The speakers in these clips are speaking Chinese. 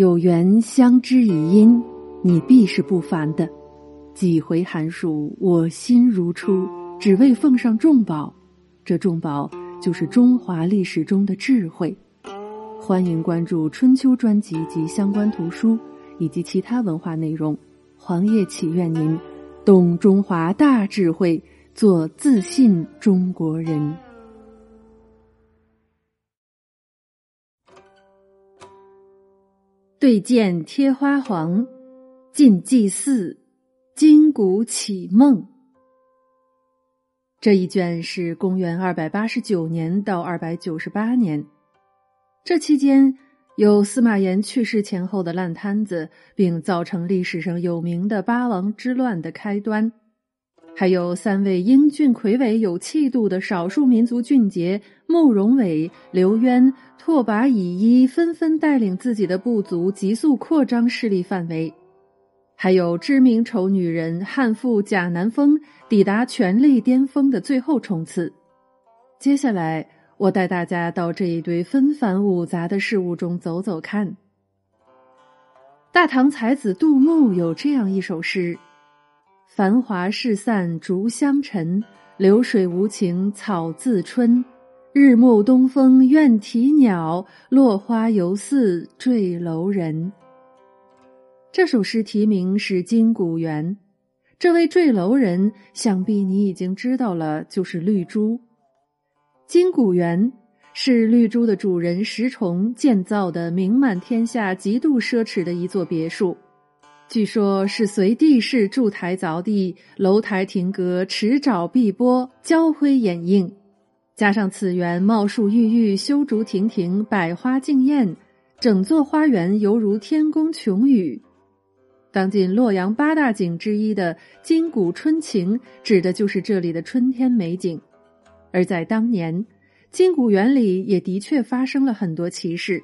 有缘相知以因，你必是不凡的。几回寒暑，我心如初，只为奉上重宝。这重宝就是中华历史中的智慧。欢迎关注春秋专辑及相关图书，以及其他文化内容。黄叶祈愿您懂中华大智慧，做自信中国人。对剑贴花黄，进祭祀，金鼓启梦。这一卷是公元二百八十九年到二百九十八年，这期间有司马炎去世前后的烂摊子，并造成历史上有名的八王之乱的开端。还有三位英俊魁伟、有气度的少数民族俊杰慕容伟、刘渊、拓跋以一纷纷带领自己的部族急速扩张势力范围，还有知名丑女人汉妇贾南风抵达权力巅峰的最后冲刺。接下来，我带大家到这一堆纷繁芜杂的事物中走走看。大唐才子杜牧有这样一首诗。繁华事散逐香尘，流水无情草自春。日暮东风怨啼鸟，落花犹似坠楼人。这首诗题名是《金谷园》，这位坠楼人，想必你已经知道了，就是绿珠。金谷园是绿珠的主人石崇建造的，名满天下、极度奢侈的一座别墅。据说，是随地势筑台凿地，楼台亭阁，池沼碧波，交辉掩映。加上此园茂树郁郁，修竹亭亭，百花竞艳，整座花园犹如天宫琼宇。当今洛阳八大景之一的金谷春晴，指的就是这里的春天美景。而在当年，金谷园里也的确发生了很多奇事。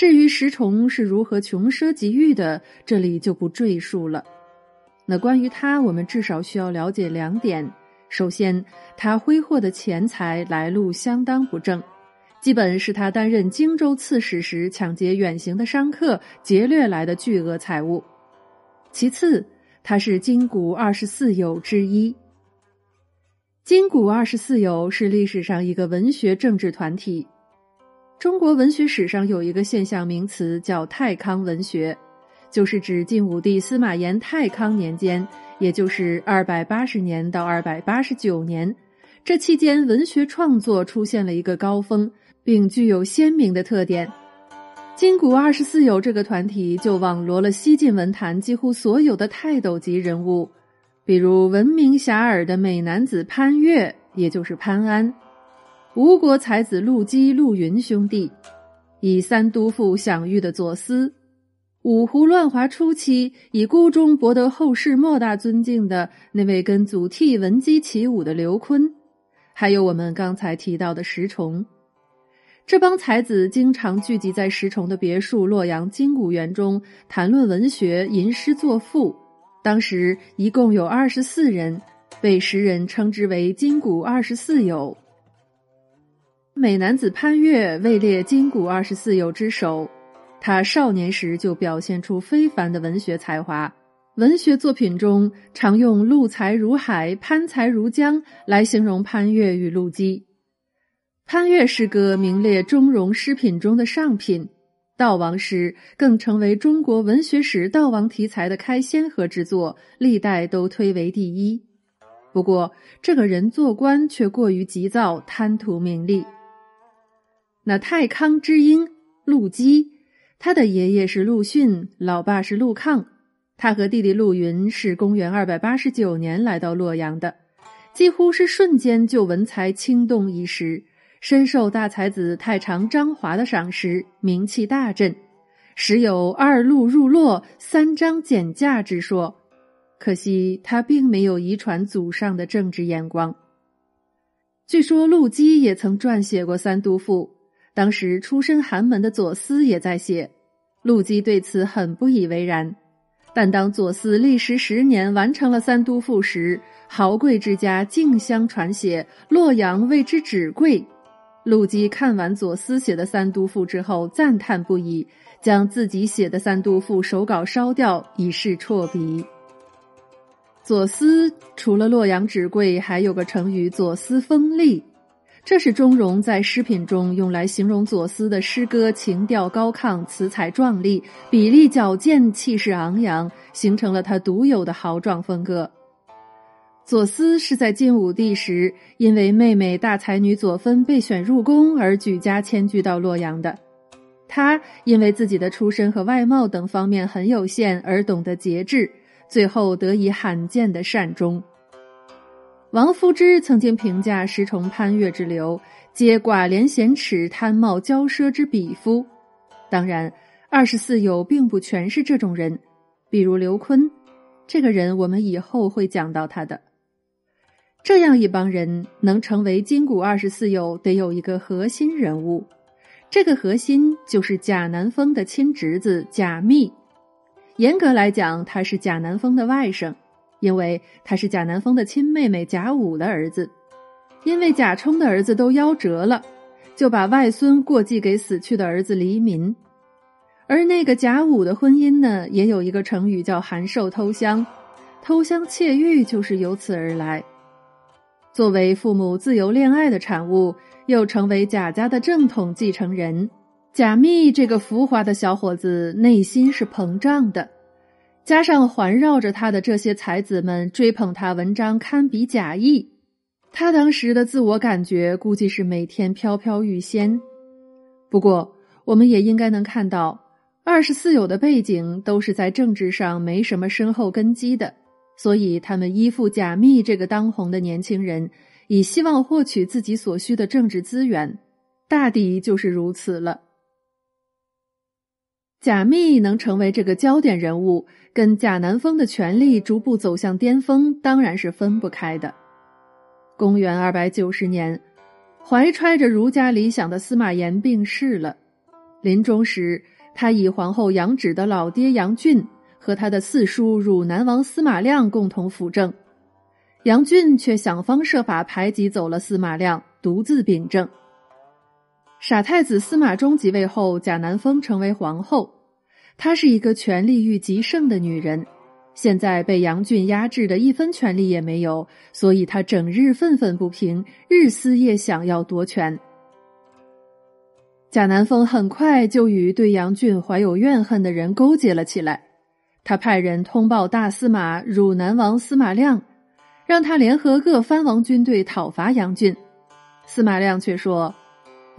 至于石崇是如何穷奢极欲的，这里就不赘述了。那关于他，我们至少需要了解两点：首先，他挥霍的钱财来路相当不正，基本是他担任荆州刺史时抢劫远行的商客劫掠来的巨额财物；其次，他是金谷二十四友之一。金谷二十四友是历史上一个文学政治团体。中国文学史上有一个现象名词叫“太康文学”，就是指晋武帝司马炎太康年间，也就是二百八十年到二百八十九年，这期间文学创作出现了一个高峰，并具有鲜明的特点。金谷二十四友这个团体就网罗了西晋文坛几乎所有的泰斗级人物，比如闻名遐迩的美男子潘岳，也就是潘安。吴国才子陆机、陆云兄弟，以三都赋享誉的左思，五胡乱华初期以孤忠博得后世莫大尊敬的那位跟祖逖闻鸡起舞的刘琨，还有我们刚才提到的石崇，这帮才子经常聚集在石崇的别墅洛阳金谷园中谈论文学、吟诗作赋。当时一共有二十四人，被时人称之为金谷二十四友。美男子潘岳位列金谷二十四友之首，他少年时就表现出非凡的文学才华。文学作品中常用“陆才如海，潘才如江”来形容潘岳与陆机。潘岳诗歌名列中庸诗品中的上品，悼亡诗更成为中国文学史悼亡题材的开先河之作，历代都推为第一。不过，这个人做官却过于急躁，贪图名利。那太康之英陆机，他的爷爷是陆逊，老爸是陆抗。他和弟弟陆云是公元二百八十九年来到洛阳的，几乎是瞬间就文才倾动一时，深受大才子太常张华的赏识，名气大振，时有二陆入洛，三张减价之说。可惜他并没有遗传祖上的政治眼光。据说陆机也曾撰写过《三都赋》。当时出身寒门的左思也在写，陆机对此很不以为然。但当左思历时十年完成了《三都赋》时，豪贵之家竞相传写，洛阳为之纸贵。陆机看完左思写的《三都赋》之后，赞叹不已，将自己写的《三都赋》手稿烧掉，以示辍笔。左思除了洛阳纸贵，还有个成语“左思锋利”，这是钟嵘在诗品中用来形容左思的诗歌情调高亢、词采壮丽、笔力矫健、气势昂扬，形成了他独有的豪壮风格。左思是在晋武帝时，因为妹妹大才女左芬被选入宫而举家迁居到洛阳的。他因为自己的出身和外貌等方面很有限，而懂得节制，最后得以罕见的善终。王夫之曾经评价石崇、潘岳之流，皆寡廉鲜耻、贪冒骄奢之鄙夫。当然，二十四友并不全是这种人，比如刘琨，这个人我们以后会讲到他的。这样一帮人能成为金谷二十四友，得有一个核心人物。这个核心就是贾南风的亲侄子贾密。严格来讲，他是贾南风的外甥，因为他是贾南风的亲妹妹贾武的儿子。因为贾充的儿子都夭折了，就把外孙过继给死去的儿子黎民。而那个贾武的婚姻呢，也有一个成语叫“函授偷香”，偷香窃玉就是由此而来。作为父母自由恋爱的产物，又成为贾家的正统继承人，贾密这个浮华的小伙子内心是膨胀的。加上环绕着他的这些才子们追捧他文章堪比贾谊，他当时的自我感觉估计是每天飘飘欲仙。不过，我们也应该能看到，二十四友的背景都是在政治上没什么深厚根基的。所以，他们依附贾密这个当红的年轻人，以希望获取自己所需的政治资源，大抵就是如此了。贾密能成为这个焦点人物，跟贾南风的权力逐步走向巅峰，当然是分不开的。公元二百九十年，怀揣着儒家理想的司马炎病逝了，临终时，他以皇后杨芷的老爹杨俊。和他的四叔汝南王司马亮共同辅政，杨俊却想方设法排挤走了司马亮，独自秉政。傻太子司马衷即位后，贾南风成为皇后。她是一个权力欲极盛的女人，现在被杨俊压制的一分权利也没有，所以她整日愤愤不平，日思夜想要夺权。贾南风很快就与对杨俊怀有怨恨的人勾结了起来。他派人通报大司马汝南王司马亮，让他联合各藩王军队讨伐杨俊。司马亮却说，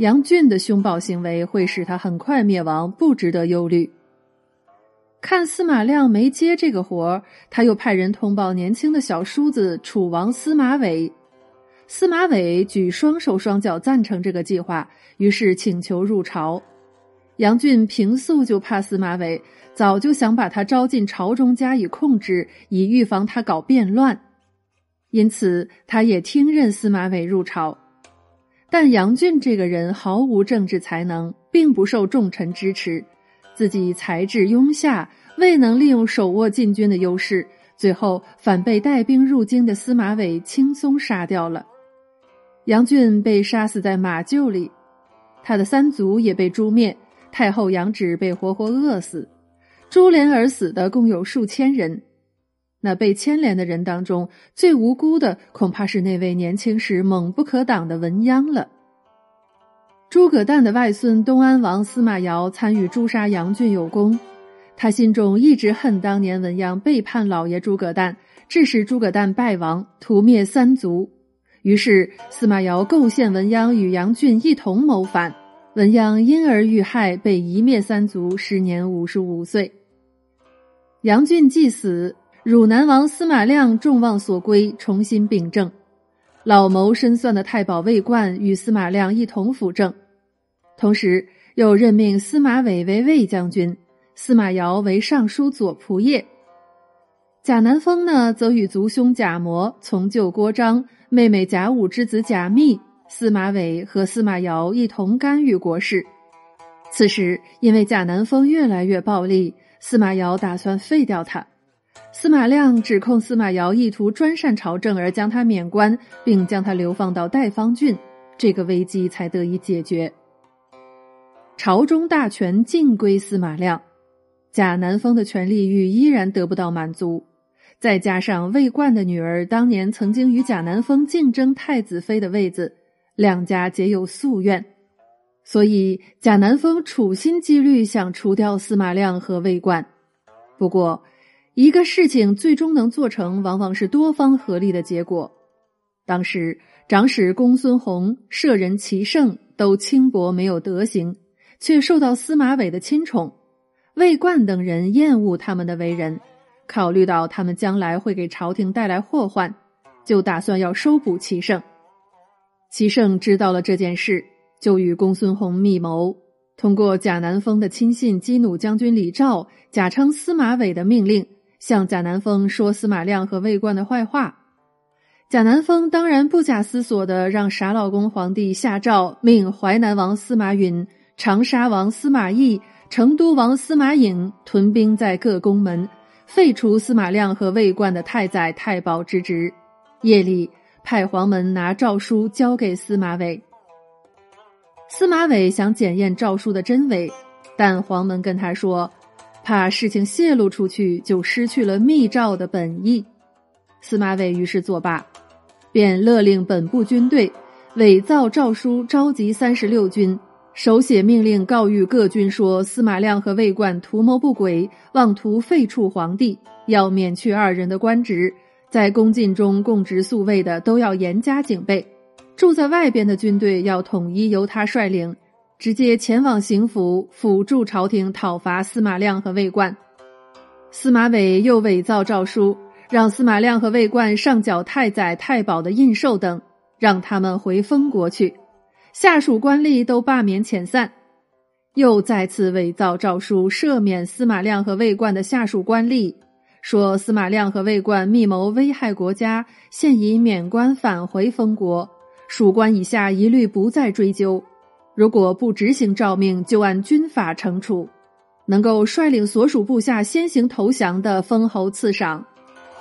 杨俊的凶暴行为会使他很快灭亡，不值得忧虑。看司马亮没接这个活儿他又派人通报年轻的小叔子楚王司马伟。司马伟举双手双脚赞成这个计划，于是请求入朝。杨俊平素就怕司马伟。早就想把他招进朝中加以控制，以预防他搞变乱，因此他也听任司马伟入朝。但杨俊这个人毫无政治才能，并不受重臣支持，自己才智庸下，未能利用手握禁军的优势，最后反被带兵入京的司马伟轻松杀掉了。杨俊被杀死在马厩里，他的三族也被诛灭，太后杨芷被活活饿死。株连而死的共有数千人，那被牵连的人当中最无辜的，恐怕是那位年轻时猛不可挡的文鸯了。诸葛诞的外孙东安王司马瑶参与诛杀杨俊有功，他心中一直恨当年文鸯背叛老爷诸葛诞，致使诸葛诞败亡，屠灭三族。于是司马瑶构陷文鸯与杨俊一同谋反，文鸯因而遇害，被夷灭三族，时年五十五岁。杨俊既死，汝南王司马亮众望所归，重新秉政。老谋深算的太保魏冠与司马亮一同辅政，同时又任命司马伟为魏将军，司马瑶为尚书左仆射。贾南风呢，则与族兄贾模从舅郭彰、妹妹贾武之子贾密、司马伟和司马瑶一同干预国事。此时，因为贾南风越来越暴力。司马瑶打算废掉他，司马亮指控司马瑶意图专擅朝政，而将他免官，并将他流放到代方郡，这个危机才得以解决。朝中大权尽归司马亮，贾南风的权力欲依然得不到满足。再加上魏冠的女儿当年曾经与贾南风竞争太子妃的位子，两家皆有夙愿，所以贾南风处心积虑想除掉司马亮和魏冠。不过，一个事情最终能做成，往往是多方合力的结果。当时长史公孙弘、舍人齐胜都轻薄没有德行。却受到司马伟的亲宠，魏冠等人厌恶他们的为人，考虑到他们将来会给朝廷带来祸患，就打算要收捕齐胜。齐胜知道了这件事，就与公孙弘密谋，通过贾南风的亲信激怒将军李肇，假称司马伟的命令，向贾南风说司马亮和魏冠的坏话。贾南风当然不假思索的让傻老公皇帝下诏，命淮南王司马允。长沙王司马懿、成都王司马颖屯兵在各宫门，废除司马亮和魏冠的太宰、太保之职。夜里派黄门拿诏书交给司马伟。司马伟想检验诏书的真伪，但黄门跟他说，怕事情泄露出去，就失去了密诏的本意。司马伟于是作罢，便勒令本部军队伪造诏书，召集三十六军。手写命令告谕各军说：司马亮和魏冠图谋不轨，妄图废黜皇帝，要免去二人的官职。在宫禁中供职宿卫的都要严加警备，住在外边的军队要统一由他率领，直接前往行府辅助朝廷讨伐司马亮和魏冠。司马伟又伪造诏书，让司马亮和魏冠上缴太宰、太保的印绶等，让他们回封国去。下属官吏都罢免遣散，又再次伪造诏书赦免司马亮和魏冠的下属官吏，说司马亮和魏冠密谋危害国家，现已免官返回封国，属官以下一律不再追究。如果不执行诏命，就按军法惩处。能够率领所属部下先行投降的，封侯赐赏。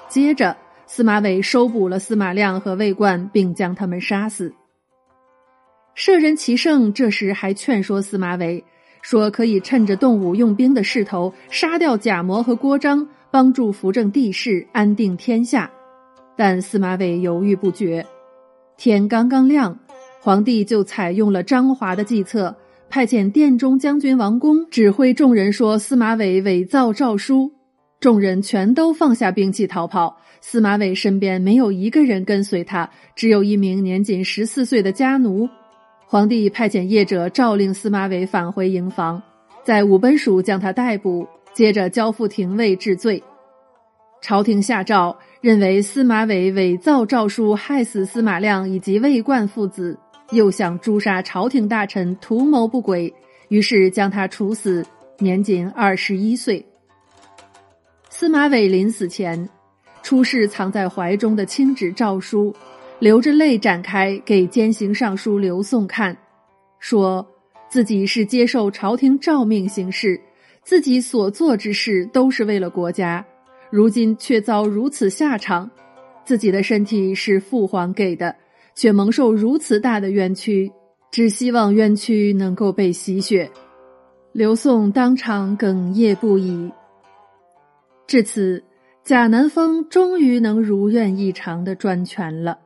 接着，司马伟收捕了司马亮和魏冠，并将他们杀死。舍人齐胜这时还劝说司马伟，说可以趁着动武用兵的势头，杀掉贾模和郭璋，帮助扶正帝室，安定天下。但司马伟犹豫不决。天刚刚亮，皇帝就采用了张华的计策，派遣殿中将军王公指挥众人说司马伟伪造诏书，众人全都放下兵器逃跑。司马伟身边没有一个人跟随他，只有一名年仅十四岁的家奴。皇帝派遣业者诏令司马伟返回营房，在武本署将他逮捕，接着交付廷尉治罪。朝廷下诏认为司马伟伪造诏书，害死司马亮以及魏冠父子，又想诛杀朝廷大臣，图谋不轨，于是将他处死，年仅二十一岁。司马伟临死前，出示藏在怀中的亲纸诏书。流着泪展开给监刑尚书刘宋看，说自己是接受朝廷诏命行事，自己所做之事都是为了国家，如今却遭如此下场，自己的身体是父皇给的，却蒙受如此大的冤屈，只希望冤屈能够被洗雪。刘宋当场哽咽不已。至此，贾南风终于能如愿以偿的专权了。